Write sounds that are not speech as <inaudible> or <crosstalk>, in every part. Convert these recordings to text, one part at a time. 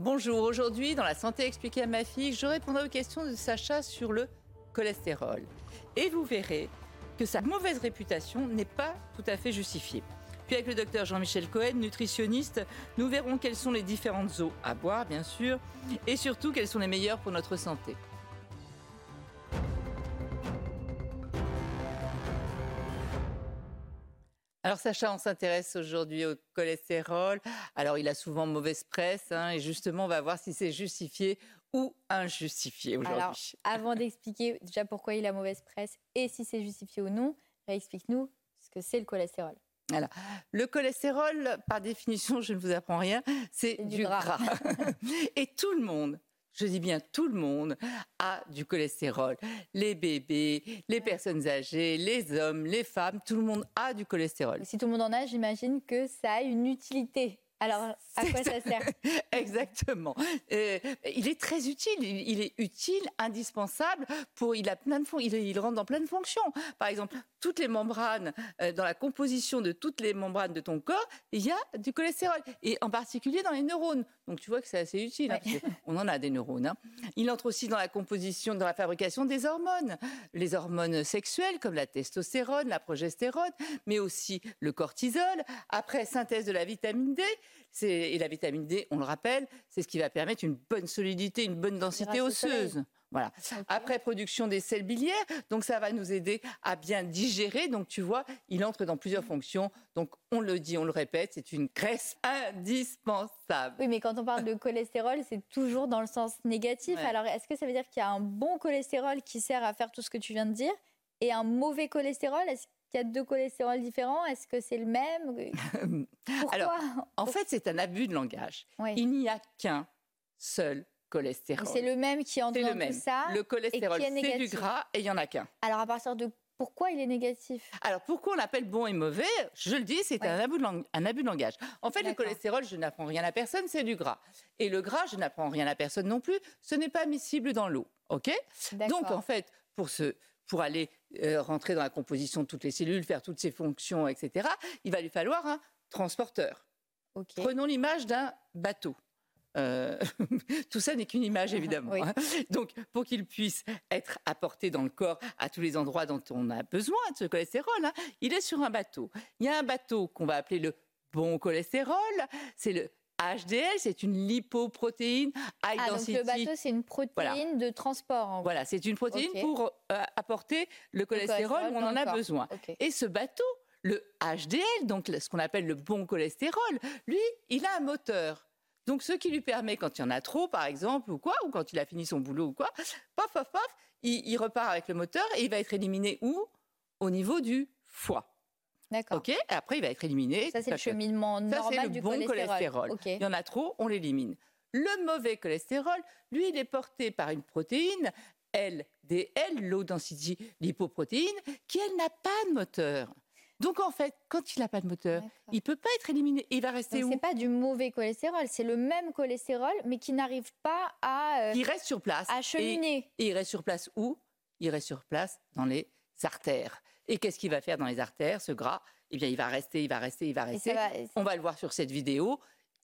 Bonjour, aujourd'hui dans La santé expliquée à ma fille, je répondrai aux questions de Sacha sur le cholestérol. Et vous verrez que sa mauvaise réputation n'est pas tout à fait justifiée. Puis avec le docteur Jean-Michel Cohen, nutritionniste, nous verrons quelles sont les différentes eaux à boire, bien sûr, et surtout quelles sont les meilleures pour notre santé. Alors Sacha, on s'intéresse aujourd'hui au cholestérol. Alors il a souvent mauvaise presse, hein, et justement on va voir si c'est justifié ou injustifié aujourd'hui. Alors avant <laughs> d'expliquer déjà pourquoi il a mauvaise presse et si c'est justifié ou non, explique-nous ce que c'est le cholestérol. Alors, le cholestérol, par définition, je ne vous apprends rien, c'est du, gras. <laughs> et tout le monde, je dis bien tout le monde, a du cholestérol. Les bébés, les personnes âgées, les hommes, les femmes, tout le monde a du cholestérol. Si tout le monde en a, j'imagine que ça a une utilité. Alors, à <laughs> quoi ça sert Exactement. Euh, il est très utile. Il, est utile, indispensable pour. Il a plein de il, il, rentre dans plein de fonctions. Par exemple, toutes les membranes, euh, dans la composition de toutes les membranes de ton corps, il y a du cholestérol et en particulier dans les neurones. Donc tu vois que c'est assez utile. Hein, on en a des neurones. Hein. Il entre aussi dans la composition, dans la fabrication des hormones, les hormones sexuelles comme la testostérone, la progestérone, mais aussi le cortisol. Après synthèse de la vitamine D et la vitamine D, on le rappelle, c'est ce qui va permettre une bonne solidité, une bonne densité osseuse. Voilà. Après production des sels biliaires, donc ça va nous aider à bien digérer. Donc tu vois, il entre dans plusieurs fonctions. Donc on le dit, on le répète, c'est une graisse indispensable. Oui, mais quand on parle de cholestérol, c'est toujours dans le sens négatif. Alors est-ce que ça veut dire qu'il y a un bon cholestérol qui sert à faire tout ce que tu viens de dire et un mauvais cholestérol? Est-ce qu'il y a deux cholestérols différents Est-ce que c'est le même <laughs> Pourquoi Alors, en fait, c'est un abus de langage. Il n'y a qu'un seul cholestérol. C'est le même qui en le même. ça. Le cholestérol, c'est du gras et il n'y en a qu'un. Alors, à partir de pourquoi il est négatif? Alors, pourquoi on l'appelle bon et mauvais? Je le dis, c'est un, abus de un abus de langage. En fait, le cholestérol, je n'apprends rien à personne, c'est du gras. Et le gras, je n'apprends rien à personne non plus, ce n'est pas miscible dans l'eau. OK? Donc, en fait, pour ce, pour aller euh, rentrer dans la composition de toutes les cellules, faire toutes ses fonctions, etc., il va lui falloir un transporteur. Prenons l'image d'un bateau. Euh, <laughs> tout ça n'est qu'une image, évidemment. Hein. Donc, pour qu'il puisse être apporté dans le corps à tous les endroits dont on a besoin de ce cholestérol, hein, il est sur un bateau. Il y a un bateau qu'on va appeler le bon cholestérol, c'est le HDL, c'est une lipoprotéine high ah, Donc le bateau, c'est une protéine de transport. Voilà, c'est une protéine pour euh, apporter le cholestérol où on en a besoin. Et ce bateau, le HDL, donc ce qu'on appelle le bon cholestérol, lui, il a un moteur. Donc, ce qui lui permet, quand il y en a trop, par exemple, ou quoi, ou quand il a fini son boulot ou quoi, paf, paf, paf, il repart avec le moteur et il va être éliminé où? Au niveau du foie. D'accord. Ok. après, il va être éliminé. Ça, c'est le cheminement normal ça, c'est le bon cholestérol. Il y en a trop, on l'élimine. Le mauvais cholestérol, lui, il est porté par une protéine LDL, low density lipoprotéine, qui elle n'a pas de moteur. Donc en fait, quand il n'a pas de moteur, il peut pas être éliminé. Il va rester où C'est pas du mauvais cholestérol, c'est le même cholestérol, mais qui n'arrive pas à. Euh, il reste sur place. À cheminer. et il reste sur place où? Il reste sur place dans les artères. Et qu'est-ce qu'il va faire dans les artères, ce gras? Eh bien, il va rester, il va rester, il va rester. On va le voir sur cette vidéo.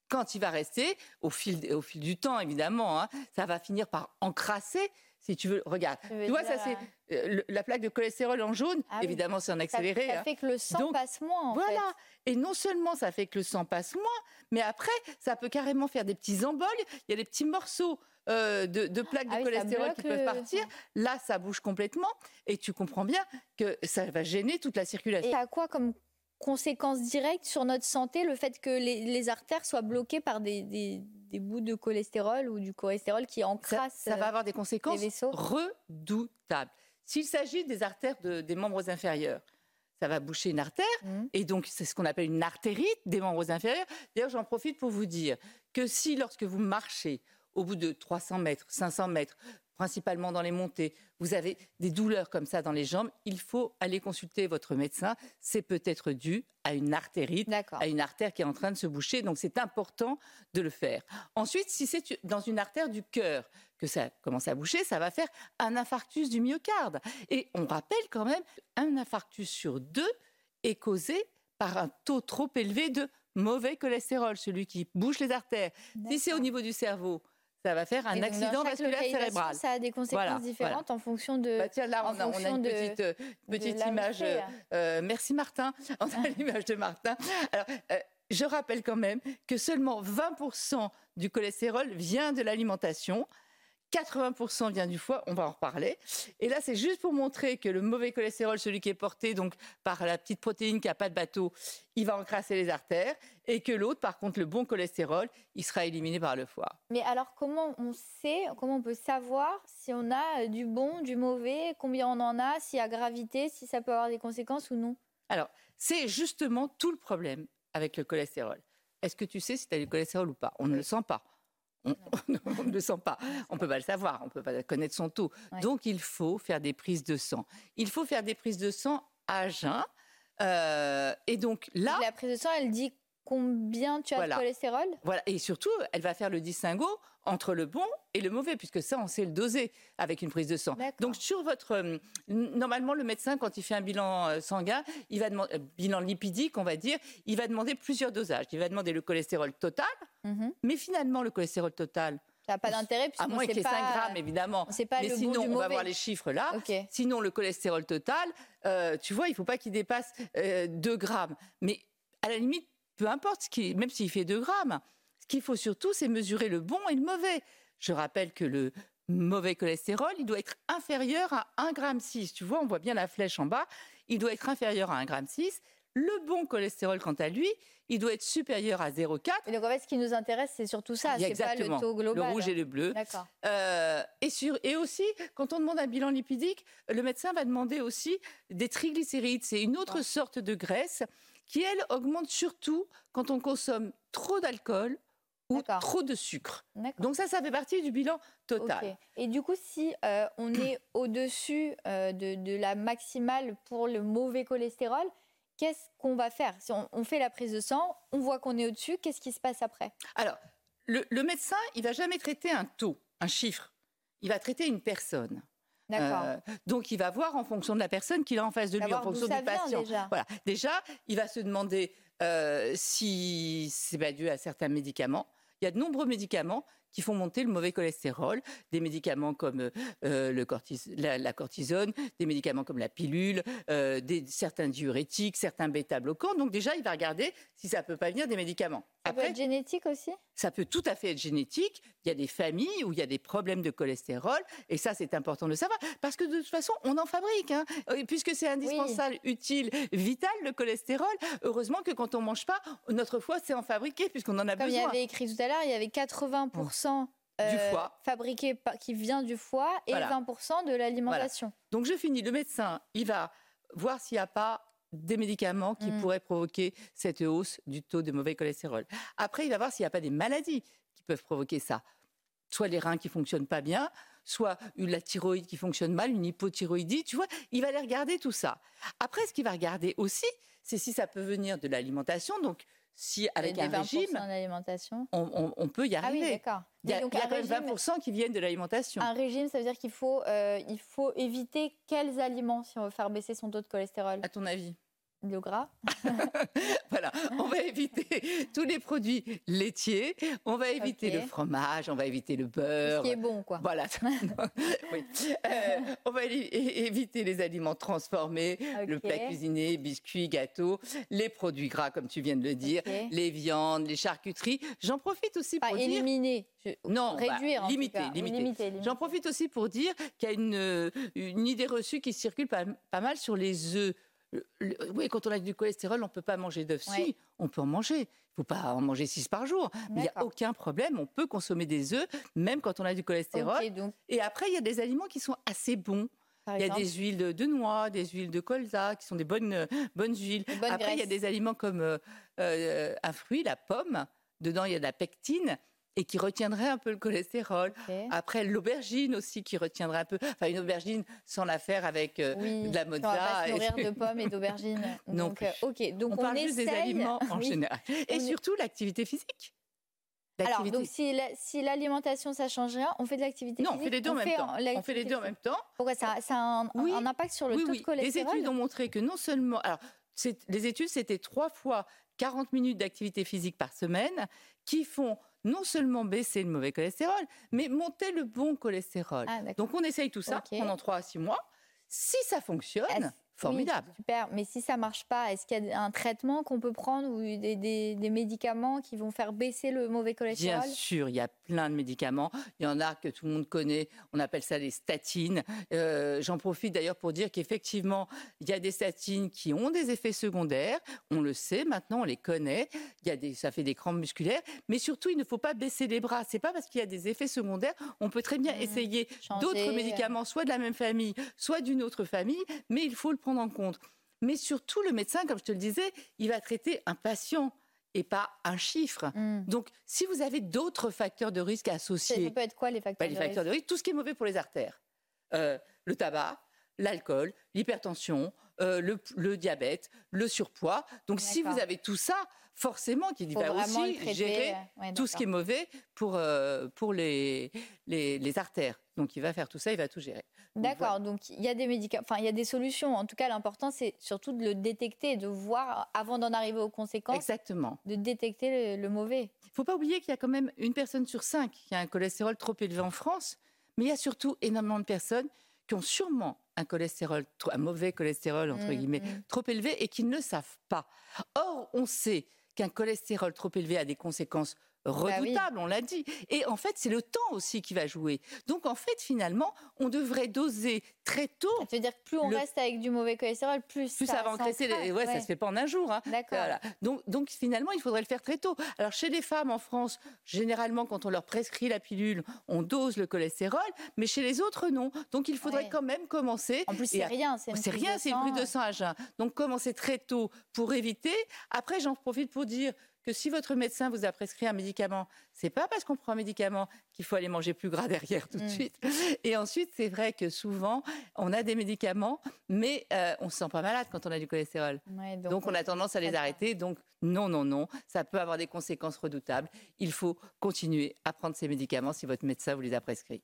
Quand il va rester, au fil, au fil du temps, évidemment, hein, ça va finir par encrasser. Si tu veux, regarde. Tu vois, ça c'est euh, la plaque de cholestérol en jaune. Ah évidemment, c'est en accéléré. Ça, hein. fait que le sang passe moins. En voilà. Et non seulement ça fait que le sang passe moins, mais après, ça peut carrément faire des petits emboles. Il y a des petits morceaux euh, de, plaques de ah cholestérol qui peuvent partir. Là, ça bouge complètement et tu comprends bien que ça va gêner toute la circulation. Et à quoi comme conséquence directe sur notre santé le fait que les, artères soient bloquées par des, bouts de cholestérol ou du cholestérol qui encrassent Ça, va avoir des conséquences redoutables. S'il s'agit des artères des membres inférieurs, ça va boucher une artère, Mhm. et donc c'est ce qu'on appelle une artérite des membres inférieurs. D'ailleurs, j'en profite pour vous dire que si, lorsque vous marchez, au bout de 300 mètres, 500 mètres, principalement dans les montées, vous avez des douleurs comme ça dans les jambes, il faut aller consulter votre médecin. C'est peut-être dû à une artérite, à une artère qui est en train de se boucher. Donc c'est important de le faire. Ensuite, si c'est dans une artère du cœur que ça commence à boucher, ça va faire un infarctus du myocarde. Et on rappelle quand même, un infarctus sur deux est causé par un taux trop élevé de mauvais cholestérol, celui qui bouche les artères. Si c'est au niveau du cerveau, ça va faire un accident vasculaire cérébral. Ça a des conséquences Voilà, différentes en fonction de. Bah tiens, là, on a, on a fonction une de- petite, euh, de petite où image. euh, euh, merci Martin. <laughs> On a <laughs> l'image de Martin. Alors, euh, je rappelle quand même que seulement 20% du cholestérol vient de l'alimentation. 80% vient du foie, on va en reparler. Et là, c'est juste pour montrer que le mauvais cholestérol, celui qui est porté donc par la petite protéine qui n'a pas de bateau, il va encrasser les artères. Et que l'autre, par contre, le bon cholestérol, il sera éliminé par le foie. Mais alors, comment on sait, comment on peut savoir si on a euh, du bon, du mauvais, combien on en a, s'il y a gravité, si ça peut avoir des conséquences ou non? Alors, c'est justement tout le problème avec le cholestérol. Est-ce que tu sais si tu as du cholestérol ou pas? On ne le sent pas. On, <laughs> on ne le sent pas. On ne peut pas le savoir. On ne peut pas connaître son taux. Ouais. Donc, il faut faire des prises de sang. Il faut faire des prises de sang à jeun. Euh, et donc là, La prise de sang, elle dit combien tu as Voilà. de cholestérol? Voilà. Et surtout, elle va faire le distinguo entre le bon et le mauvais, puisque ça, on sait le doser avec une prise de sang. Donc, sur votre. euh, normalement, le médecin, quand il fait un bilan euh, sanguin, il va demander. euh, bilan lipidique, on va dire, il va demander plusieurs dosages. Il va demander le cholestérol total, Mhm. mais finalement, le cholestérol total, Ça n'a pas d'intérêt à puisqu'on moins qu'il y ait pas. 5 grammes, évidemment. pas mais le bon sinon, du on va voir les chiffres là. Sinon, le cholestérol total, euh, tu vois, il ne faut pas qu'il dépasse euh, 2 grammes. Mais à la limite, peu importe, ce qui, même s'il fait 2 grammes, ce qu'il faut surtout, c'est mesurer le bon et le mauvais. Je rappelle que le mauvais cholestérol, il doit être inférieur à 1,6 g. Tu vois, on voit bien la flèche en bas. Il doit être inférieur à 1,6 g. Le bon cholestérol, quant à lui, il doit être supérieur à 0,4 Et donc en fait, ce qui nous intéresse, c'est surtout ça, c'est pas le taux global. le rouge et le bleu. D'accord. Euh, et, sur, et aussi, quand on demande un bilan lipidique, le médecin va demander aussi des triglycérides. C'est une autre sorte de graisse qui, elle, augmente surtout quand on consomme trop d'alcool ou trop de sucre. Donc ça, ça fait partie du bilan total. Et du coup, si euh, on est <clears throat> au-dessus euh, de, de la maximale pour le mauvais cholestérol, qu'est-ce qu'on va faire? Si on, on fait la prise de sang, on voit qu'on est au-dessus, qu'est-ce qui se passe après? Alors, le, le médecin, il va jamais traiter un taux, un chiffre. Il va traiter une personne. Euh, donc, il va voir en fonction de la personne qu'il a en face de lui, en fonction du patient. déjà. Voilà. Déjà, il va se demander euh, si c'est pas dû à certains médicaments. Il y a de nombreux médicaments qui font monter le mauvais cholestérol, des médicaments comme euh, le cortis- la, la cortisone, des médicaments comme la pilule, euh, des, certains diurétiques, certains bêta-bloquants. Donc déjà, il va regarder si ça peut pas venir des médicaments. Ça peut être génétique aussi? ça peut tout à fait être génétique. Il y a des familles où il y a des problèmes de cholestérol, et ça, c'est important de le savoir, parce que de toute façon, on en fabrique, hein. Euh, puisque c'est indispensable, utile, vital, le cholestérol. Heureusement que quand on mange pas, notre foie s'est en fabriqué, puisqu'on en a Comme il y besoin. avait écrit tout à l'heure, il y avait 80% Du foie. fabriqué par- qui vient du foie et Voilà. 20% de l'alimentation. Donc je finis. Le médecin, il va voir s'il n'y a pas des médicaments qui Mm. pourraient provoquer cette hausse du taux de mauvais cholestérol. Après, il va voir s'il n'y a pas des maladies qui peuvent provoquer ça. Soit les reins qui fonctionnent pas bien, soit la thyroïde qui fonctionne mal, une hypothyroïdie, tu vois, il va aller regarder tout ça. Après, ce qu'il va regarder aussi, c'est si ça peut venir de l'alimentation. Donc, si avec un des 20% régime, on, on- on peut y Ah oui, arriver. il y a, Et donc, il y a un quand même régime- 20% qui viennent de l'alimentation. Un régime, ça veut dire qu'il faut, euh, il faut éviter quels aliments si on veut faire baisser son taux de cholestérol? À ton avis? Gras <laughs> Voilà, on va <laughs> éviter tous les produits laitiers, on va éviter le fromage, on va éviter le beurre. ce qui est bon, quoi. Voilà, <laughs> oui. Euh, on va éviter les aliments transformés, le plat cuisiné, biscuits, gâteaux, les produits gras, comme tu viens de le dire, les viandes, les charcuteries. J'en profite aussi Pas pour dire... éliminer, je- Non, bah, réduire, tout limiter, limiter. limiter, limiter. J'en profite aussi pour dire qu'il y a une, une idée reçue qui circule pas, pas mal sur les œufs. Le- le- oui, quand on a du cholestérol, on ne peut pas manger d'œufs. Ouais. Si, on peut en manger. Il ne faut pas en manger six par jour. Mais il n'y a aucun problème. On peut consommer des œufs, même quand on a du cholestérol. Donc Et après, il y a des aliments qui sont assez bons. il y a des huiles de, noix, des huiles de colza, qui sont des bonnes, bonnes huiles. Après, il y a des aliments comme un fruit, la pomme. Dedans, il y a de la pectine et qui retiendrait un peu le cholestérol. Après, l'aubergine aussi qui retiendrait un peu. Enfin, une aubergine sans la faire avec euh, de la mozza. On va pas se nourrir de pommes et d'aubergines. <laughs> Donc, euh, ok. Donc on, parle juste des aliments en <laughs> général. Et surtout l'activité physique. Alors, donc si l'alimentation ça change rien, on fait de l'activité physique. Non, on fait les deux en même temps. On fait les deux en même temps. Pourquoi ça, ça a un, un, impact sur le taux de cholestérol Les études ont montré que non seulement, alors les études c'était trois fois 40 minutes d'activité physique par semaine qui font non seulement baisser le mauvais cholestérol, mais monter le bon cholestérol. Ah, Donc on essaye tout ça pendant 3 à 6 mois. Si ça fonctionne, Formidable. super. Mais si ça marche pas, est-ce qu'il y a un traitement qu'on peut prendre ou des, médicaments qui vont faire baisser le mauvais cholestérol? Bien sûr, il y a plein de médicaments. Il y en a que tout le monde connaît. On appelle ça les statines. Euh, j'en profite d'ailleurs pour dire qu'effectivement, il y a des statines qui ont des effets secondaires. On le sait maintenant, on les connaît. Il y a des, ça fait des crampes musculaires. Mais surtout, il ne faut pas baisser les bras. C'est pas parce qu'il y a des effets secondaires. On peut très bien mmh. essayer d'autres médicaments, soit de la même famille, soit d'une autre famille. Mais il faut le prendre en compte. Mais surtout, le médecin, comme je te le disais, il va traiter un patient et pas un chiffre. Hmm. Donc, si vous avez d'autres facteurs de risque associés... Ça peut être quoi les facteurs, bah, les facteurs de risque? Tout ce qui est mauvais pour les artères. Euh, le tabac, l'alcool, l'hypertension, euh, le, diabète, le surpoids. Donc, si vous avez tout ça, forcément qu'il va aussi gérer tout ce qui est mauvais pour, euh, pour les, les, artères. Donc, il va faire tout ça, il va tout gérer. D'accord. Donc, il y a des médicaments, enfin, il y a des solutions. En tout cas, l'important, c'est surtout de le détecter, de voir avant d'en arriver aux conséquences. Exactement. De détecter le, mauvais. Il ne faut pas oublier qu'il y a quand même une personne sur cinq qui a un cholestérol trop élevé en France, mais il y a surtout énormément de personnes qui ont sûrement un cholestérol, un mauvais cholestérol, entre mmh, guillemets, mmh. trop élevé et qui ne le savent pas. Or, on sait qu'un cholestérol trop élevé a des conséquences bah redoutable, on l'a dit. Et en fait, c'est le temps aussi qui va jouer. Donc en fait, finalement, on devrait doser très tôt. Ça veut dire que plus on reste avec du mauvais cholestérol, plus, plus ça, va engraisser. Les... Ouais, ça se fait pas en un jour. Hein. D'accord. Donc, donc finalement, il faudrait le faire très tôt. Alors chez les femmes en France, généralement, quand on leur prescrit la pilule, on dose le cholestérol, mais chez les autres, non. Donc il faudrait quand même commencer. En plus, c'est rien. C'est rien, c'est une prise de sang à jeun. Donc commencer très tôt pour éviter. Après, j'en profite pour dire que si votre médecin vous a prescrit un médicament, c'est pas parce qu'on prend un médicament qu'il faut aller manger plus gras derrière tout de mm. suite. Et ensuite, c'est vrai que souvent, on a des médicaments, mais on euh, on se sent pas malade quand on a du cholestérol. donc, on, a tendance à les arrêter. Donc, non, non, non, ça peut avoir des conséquences redoutables. Il faut continuer à prendre ces médicaments si votre médecin vous les a prescrits.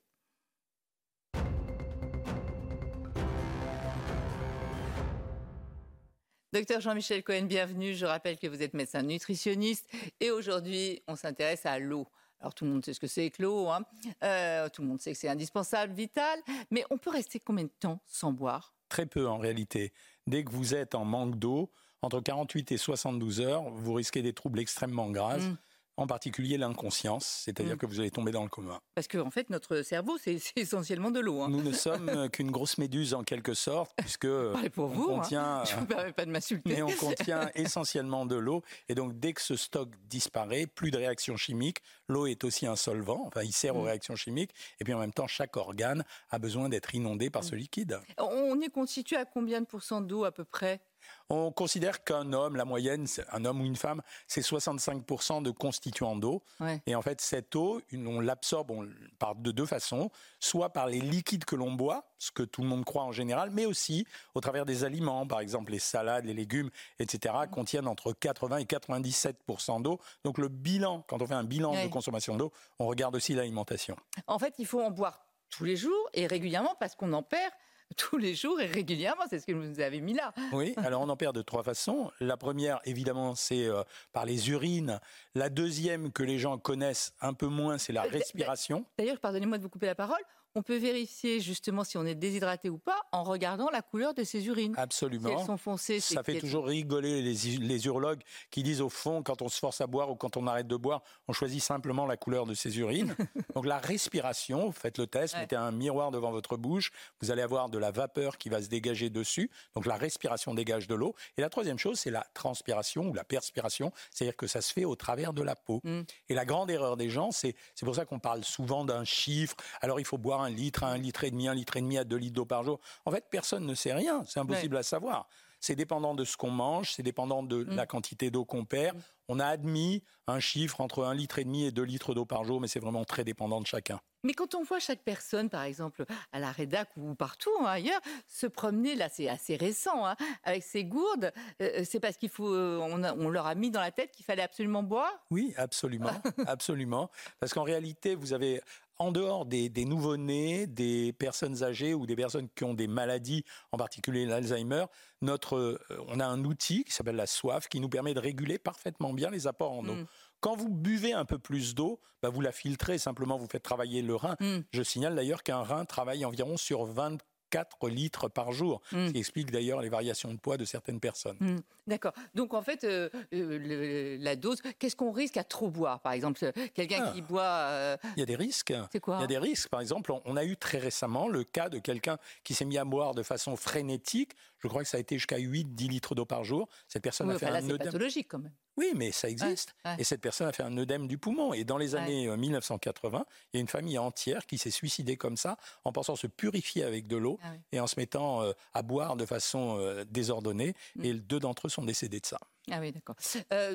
Docteur Jean-Michel Cohen, bienvenue. Je rappelle que vous êtes médecin nutritionniste et aujourd'hui, on s'intéresse à l'eau. Alors tout le monde sait ce que c'est que l'eau, hein. euh, tout le monde sait que c'est indispensable, vital, mais on peut rester combien de temps sans boire? Très peu en réalité. Dès que vous êtes en manque d'eau, entre 48 et 72 heures, vous risquez des troubles extrêmement graves. Mmh en particulier l'inconscience, c'est-à-dire mm. que vous allez tomber dans le coma. Parce qu'en en fait, notre cerveau, c'est essentiellement de l'eau. Hein. Nous ne sommes qu'une grosse méduse en quelque sorte, puisque <laughs> pour vous, on hein. contient, <laughs> je ne vous permets pas de m'insulter. Mais on <laughs> contient essentiellement de l'eau, et donc dès que ce stock disparaît, plus de réactions chimiques. L'eau est aussi un solvant, enfin il sert aux mm. réactions chimiques, et puis en même temps, chaque organe a besoin d'être inondé par ce mm. liquide. On est constitué à combien de pourcents d'eau à peu près? On considère qu'un homme, la moyenne, un homme ou une femme, c'est 65% de constituants d'eau. Et en fait, cette eau, on l'absorbe par de deux façons, soit par les liquides que l'on boit, ce que tout le monde croit en général, mais aussi au travers des aliments, par exemple les salades, les légumes, etc., contiennent entre 80 et 97% d'eau. Donc le bilan, quand on fait un bilan de consommation d'eau, on regarde aussi l'alimentation. En fait, il faut en boire tous les jours et régulièrement parce qu'on en perd tous les jours et régulièrement. C'est ce que vous avez mis là. Oui, <laughs> alors on en perd de trois façons. La première, évidemment, c'est euh, par les urines. La deuxième, que les gens connaissent un peu moins, c'est la euh, respiration. D'ailleurs, pardonnez-moi de vous couper la parole on peut vérifier justement si on est déshydraté ou pas en regardant la couleur de ses urines. Absolument. Si elles sont foncées, ça fait toujours rigoler les, les, urologues qui disent au fond, quand on se force à boire ou quand on arrête de boire, on choisit simplement la couleur de ses urines. <laughs> Donc la respiration, faites le test, mettez un miroir devant votre bouche, vous allez avoir de la vapeur qui va se dégager dessus. Donc la respiration dégage de l'eau. Et la troisième chose, c'est la transpiration ou la perspiration, c'est-à-dire que ça se fait au travers de la peau. Mm. Et la grande erreur des gens, c'est pour ça qu'on parle souvent d'un chiffre. Alors il faut boire un litre à un litre et demi, un litre et demi à deux litres d'eau par jour. En fait, personne ne sait rien. C'est impossible à savoir. C'est dépendant de ce qu'on mange, c'est dépendant de mm. la quantité d'eau qu'on perd. Mm. On a admis un chiffre entre un litre et demi et deux litres d'eau par jour, mais c'est vraiment très dépendant de chacun. Mais quand on voit chaque personne, par exemple, à la rédac ou partout hein, ailleurs, se promener, là c'est assez récent, hein, avec ses gourdes, euh, euh, c'est parce qu'il faut, euh, on, leur a mis dans la tête qu'il fallait absolument boire? Oui, absolument, <laughs> absolument. Parce qu'en réalité, vous avez en dehors des, des nouveau-nés, des personnes âgées ou des personnes qui ont des maladies, en particulier l'Alzheimer, notre, on a un outil qui s'appelle la soif qui nous permet de réguler parfaitement bien les apports en eau. Mm. Quand vous buvez un peu plus d'eau, bah, vous la filtrez, simplement vous faites travailler le rein. Mm. Je signale d'ailleurs qu'un rein travaille environ sur 20 4 litres par jour, ce qui explique d'ailleurs les variations de poids de certaines personnes. Mm. D'accord. Donc en fait, euh, euh, la dose, qu'est-ce qu'on risque à trop boire Par exemple, quelqu'un ah. qui boit... Euh, Il y a des risques. C'est quoi? Il y a des risques. Par exemple, on a eu très récemment le cas de quelqu'un qui s'est mis à boire de façon frénétique. Je crois que ça a été jusqu'à 8-10 litres d'eau par jour. Cette personne a fait un là, pathologique quand même. Oui, mais ça existe. Et cette personne a fait un œdème du poumon. Et dans les années 1980, euh, il y a une famille entière qui s'est suicidée comme ça, en pensant se purifier avec de l'eau ah et en se mettant euh, à boire de façon euh, désordonnée. Mm. Et deux d'entre eux sont décédés de ça. Ah oui, d'accord.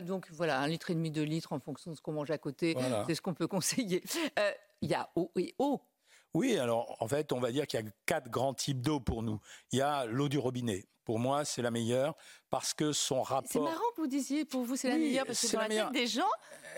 donc voilà, un litre et demi, deux litres en fonction de ce qu'on mange à côté, c'est ce qu'on peut <laughs> conseiller. Il y a eau et eau. Oui, alors en fait, on va dire qu'il y a quatre grands types d'eau pour nous. Il y a l'eau du robinet. Pour moi, c'est la meilleure parce que son rapport. C'est marrant que vous disiez pour vous c'est la meilleure parce que dans la, tête des gens,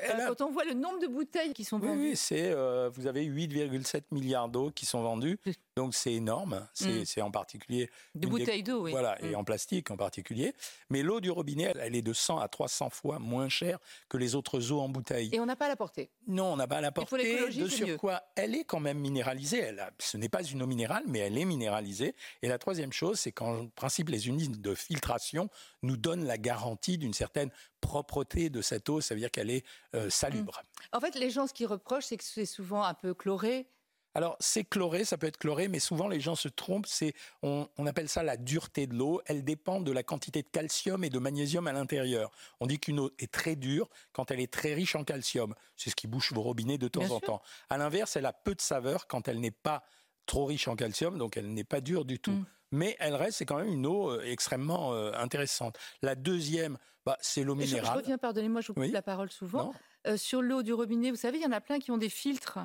euh, quand on voit le nombre de bouteilles qui sont vendues. Oui, c'est euh, vous avez 8,7 milliards d'eau qui sont vendues, donc c'est énorme. C'est mm. en particulier de bouteilles d'eau, oui. Voilà, et mm. en plastique en particulier. Mais l'eau du robinet, elle est de 100 à 300 fois moins chère que les autres eaux en bouteille. Et on n'a pas à la portée. Non, on n'a pas à la portée. De sur quoi elle est quand même minéralisée. Elle ce n'est pas une eau minérale, mais elle est minéralisée. Et la troisième chose, c'est qu'en principe, les unités de filtration nous donne la garantie d'une certaine propreté de cette eau, ça veut dire qu'elle est euh, salubre. Mmh. En fait, les gens, ce qu'ils reprochent, c'est que c'est souvent un peu chloré. Alors, c'est chloré, ça peut être chloré, mais souvent les gens se trompent. C'est, on, appelle ça la dureté de l'eau. Elle dépend de la quantité de calcium et de magnésium à l'intérieur. On dit qu'une eau est très dure quand elle est très riche en calcium. C'est ce qui bouche vos robinets de temps en temps. À l'inverse, elle a peu de saveur quand elle n'est pas trop riche en calcium, donc elle n'est pas dure du tout. Mmh mais elle reste, c'est quand même une eau euh, extrêmement euh, intéressante. La deuxième, bah, c'est l'eau minérale. Je, je, reviens, pardonnez-moi, je vous coupe la parole souvent. Euh, sur l'eau du robinet, vous savez, il y en a plein qui ont des filtres.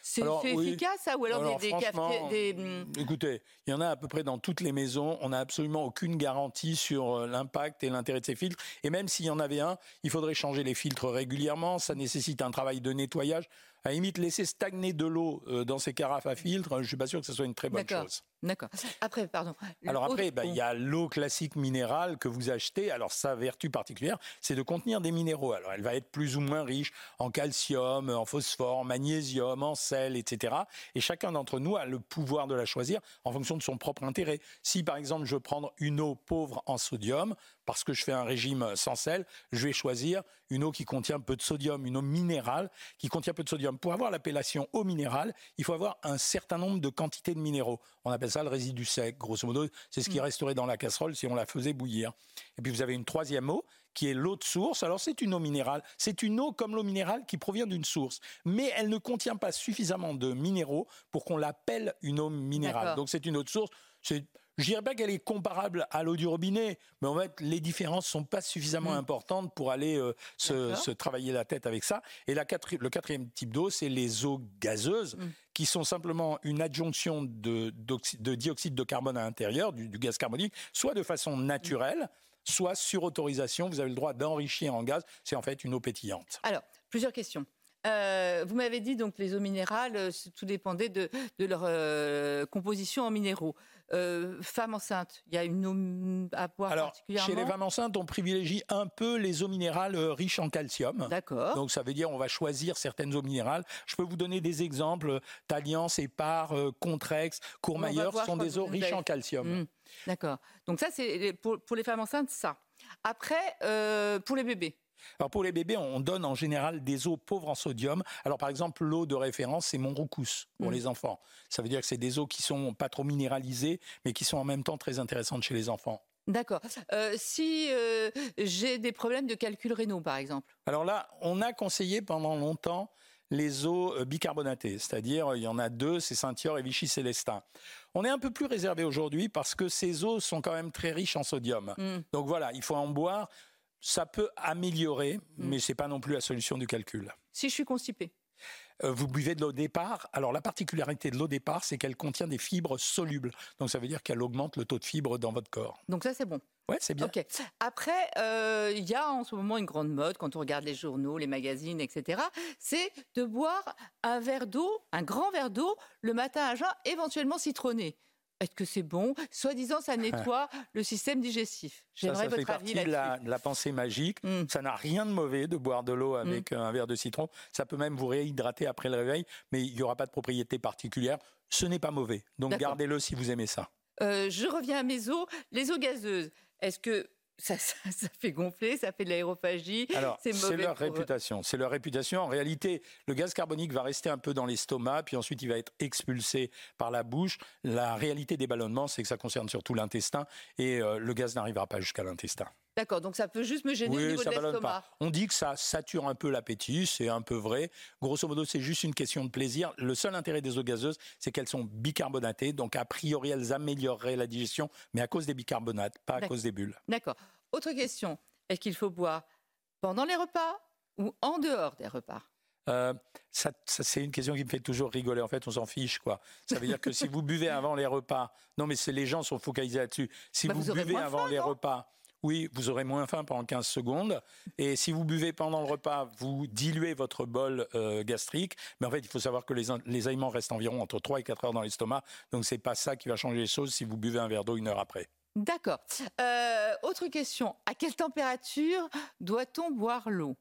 C'est efficace, ça Ou alors, des, des, hmm. Écoutez, il y en a à peu près dans toutes les maisons. On n'a absolument aucune garantie sur l'impact et l'intérêt de ces filtres. Et même s'il y en avait un, il faudrait changer les filtres régulièrement. Ça nécessite un travail de nettoyage à limite laisser stagner de l'eau dans ces carafes à filtre, je ne suis pas sûr que ce soit une très bonne chose. D'accord. Après, pardon. Alors après, bah, il y a l'eau classique minérale que vous achetez. Alors sa vertu particulière, c'est de contenir des minéraux. Alors elle va être plus ou moins riche en calcium, en phosphore, en magnésium, en sel, etc. Et chacun d'entre nous a le pouvoir de la choisir en fonction de son propre intérêt. Si par exemple je veux prendre une eau pauvre en sodium, parce que je fais un régime sans sel, je vais choisir une eau qui contient peu de sodium, une eau minérale qui contient peu de sodium. Pour avoir l'appellation eau minérale, il faut avoir un certain nombre de quantités de minéraux. On appelle ça le résidu sec, grosso modo. C'est ce qui mm. resterait dans la casserole si on la faisait bouillir. Et puis vous avez une troisième eau qui est l'eau de source. Alors c'est une eau minérale. C'est une eau comme l'eau minérale qui provient d'une source. Mais elle ne contient pas suffisamment de minéraux pour qu'on l'appelle une eau minérale. Donc c'est une eau de source. Je dirais pas qu'elle est comparable à l'eau du robinet, mais en fait, les différences sont pas suffisamment mm. importantes pour aller euh, se, travailler la tête avec ça. Et la le quatrième type d'eau, c'est les eaux gazeuses, mm. qui sont simplement une adjonction de, dioxyde de carbone à l'intérieur, du, gaz carbonique, soit de façon naturelle, soit sur autorisation. Vous avez le droit d'enrichir en gaz. C'est en fait une eau pétillante. Alors, plusieurs questions. Euh, vous m'avez dit donc les eaux minérales, euh, tout dépendait de, leur euh, composition en minéraux. femmes enceintes, il y a une eau à boire Alors, particulièrement. Chez les femmes enceintes, on privilégie un peu les eaux minérales riches en calcium. D'accord. Donc ça veut dire on va choisir certaines eaux minérales. Je peux vous donner des exemples. Taliance, Épar, Contrex, Courmayeur sont des eaux riches en calcium. Mmh. D'accord. Donc ça c'est pour, pour, les femmes enceintes ça. Après, pour les bébés. Alors pour les bébés, on donne en général des eaux pauvres en sodium. Alors par exemple, l'eau de référence, c'est Montroucous pour mm. les enfants. Ça veut dire que c'est des eaux qui sont pas trop minéralisées, mais qui sont en même temps très intéressantes chez les enfants. D'accord. Euh, si euh, j'ai des problèmes de calcul rénaux, par exemple. Alors là, on a conseillé pendant longtemps les eaux euh, bicarbonatées, c'est-à-dire il y en a deux, c'est Saint-Yor et Vichy-Célestin. On est un peu plus réservé aujourd'hui parce que ces eaux sont quand même très riches en sodium. Mm. Donc voilà, il faut en boire. Ça peut améliorer, mm. mais ce n'est pas non plus la solution du calcul. Si je suis constipé euh, vous buvez de l'eau départ. Alors la particularité de l'eau départ, c'est qu'elle contient des fibres solubles. Donc ça veut dire qu'elle augmente le taux de fibres dans votre corps. Donc ça c'est bon. Ouais, c'est bien. Après, euh, il y a en ce moment une grande mode quand on regarde les journaux, les magazines, etc. C'est de boire un verre d'eau, un grand verre d'eau, le matin à jeun, éventuellement citronné. Est-ce que c'est bon? Soi-disant, ça <laughs> nettoie le système digestif. J'aimerais votre avis là-dessus. La, la pensée magique. Hmm. Ça n'a rien de mauvais de boire de l'eau hmm. avec un verre de citron. Ça peut même vous réhydrater après le réveil, mais il n'y aura pas de propriété particulière. Ce n'est pas mauvais. Donc gardez-le si vous aimez ça. Euh, je reviens à mes eaux. Les eaux gazeuses, est-ce que <laughs> ça, fait gonfler, ça fait de l'aérophagie. c'est leur réputation. C'est leur réputation. En réalité, le gaz carbonique va rester un peu dans l'estomac, puis ensuite il va être expulsé par la bouche. La réalité des ballonnements, c'est que ça concerne surtout l'intestin, et euh, le gaz n'arrivera pas jusqu'à l'intestin. D'accord, donc ça peut juste me gêner au niveau de l'estomac. On dit que ça sature un peu l'appétit, c'est un peu vrai. Grosso modo, c'est juste une question de plaisir. Le seul intérêt des eaux gazeuses, c'est qu'elles sont bicarbonatées, donc a priori elles amélioreraient la digestion, mais à cause des bicarbonates, pas à cause des bulles. D'accord. Autre question, est-ce qu'il faut boire pendant les repas ou en dehors des repas? Euh, ça, c'est une question qui me fait toujours rigoler. En fait, on s'en fiche, quoi. Ça veut dire que si vous buvez avant les repas, non, mais les gens sont focalisés là-dessus. Si bah, vous, buvez avant les repas, oui, vous aurez moins faim pendant 15 secondes. Et si vous buvez pendant le repas, vous diluez votre bol euh, gastrique. Mais en fait, il faut savoir que les, aliments restent environ entre 3 et 4 heures dans l'estomac. Donc, c'est pas ça qui va changer les choses si vous buvez un verre d'eau une heure après. D'accord. Euh, autre question. À quelle température doit-on boire l'eau?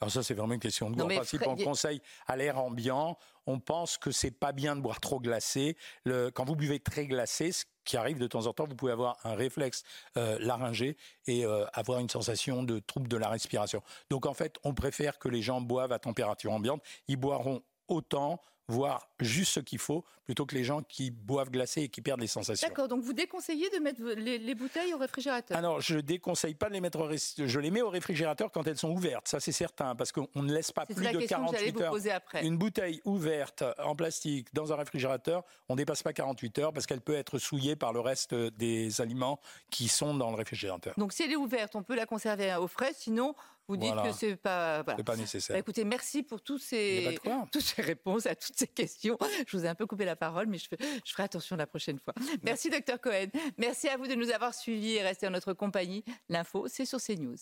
Alors ça, c'est vraiment une question de goût. En principe, on conseille à l'air ambiant. On pense que c'est pas bien de boire trop glacé. quand vous buvez très glacé, ce qui arrive de temps en temps, vous pouvez avoir un réflexe euh, laryngé et euh, avoir une sensation de trouble de la respiration. Donc en fait, on préfère que les gens boivent à température ambiante. Ils boiront autant voire juste ce qu'il faut, plutôt que les gens qui boivent glacé et qui perdent les sensations. D'accord, donc vous déconseillez de mettre les, bouteilles au réfrigérateur? Alors, je ne déconseille pas de les mettre au Je les mets au réfrigérateur quand elles sont ouvertes, ça c'est certain, parce qu'on ne laisse pas plus de 48 heures. après. Une bouteille ouverte en plastique dans un réfrigérateur, on ne dépasse pas 48 heures parce qu'elle peut être souillée par le reste des aliments qui sont dans le réfrigérateur. Donc si elle est ouverte, on peut la conserver au frais, sinon vous dites que c'est pas, pas nécessaire. Bah, écoutez, merci pour tous ces, <laughs> toutes ces réponses à toutes ces questions. Je vous ai un peu coupé la parole, mais je, je ferai attention la prochaine fois. Merci, docteur Cohen. Merci à vous de nous avoir suivis et rester en notre compagnie. L'info, c'est sur CNews.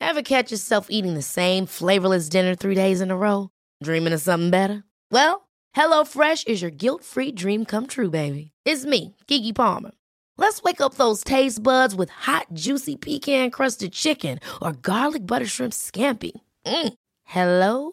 Ever catch yourself eating the same flavorless dinner three days in a row? Dreaming of something better? Well, HelloFresh is your guilt-free dream come true, baby. It's me, Kiki Palmer. Let's wake up those taste buds with hot, juicy pecan crusted chicken or garlic butter shrimp scampi. Mm. Hello?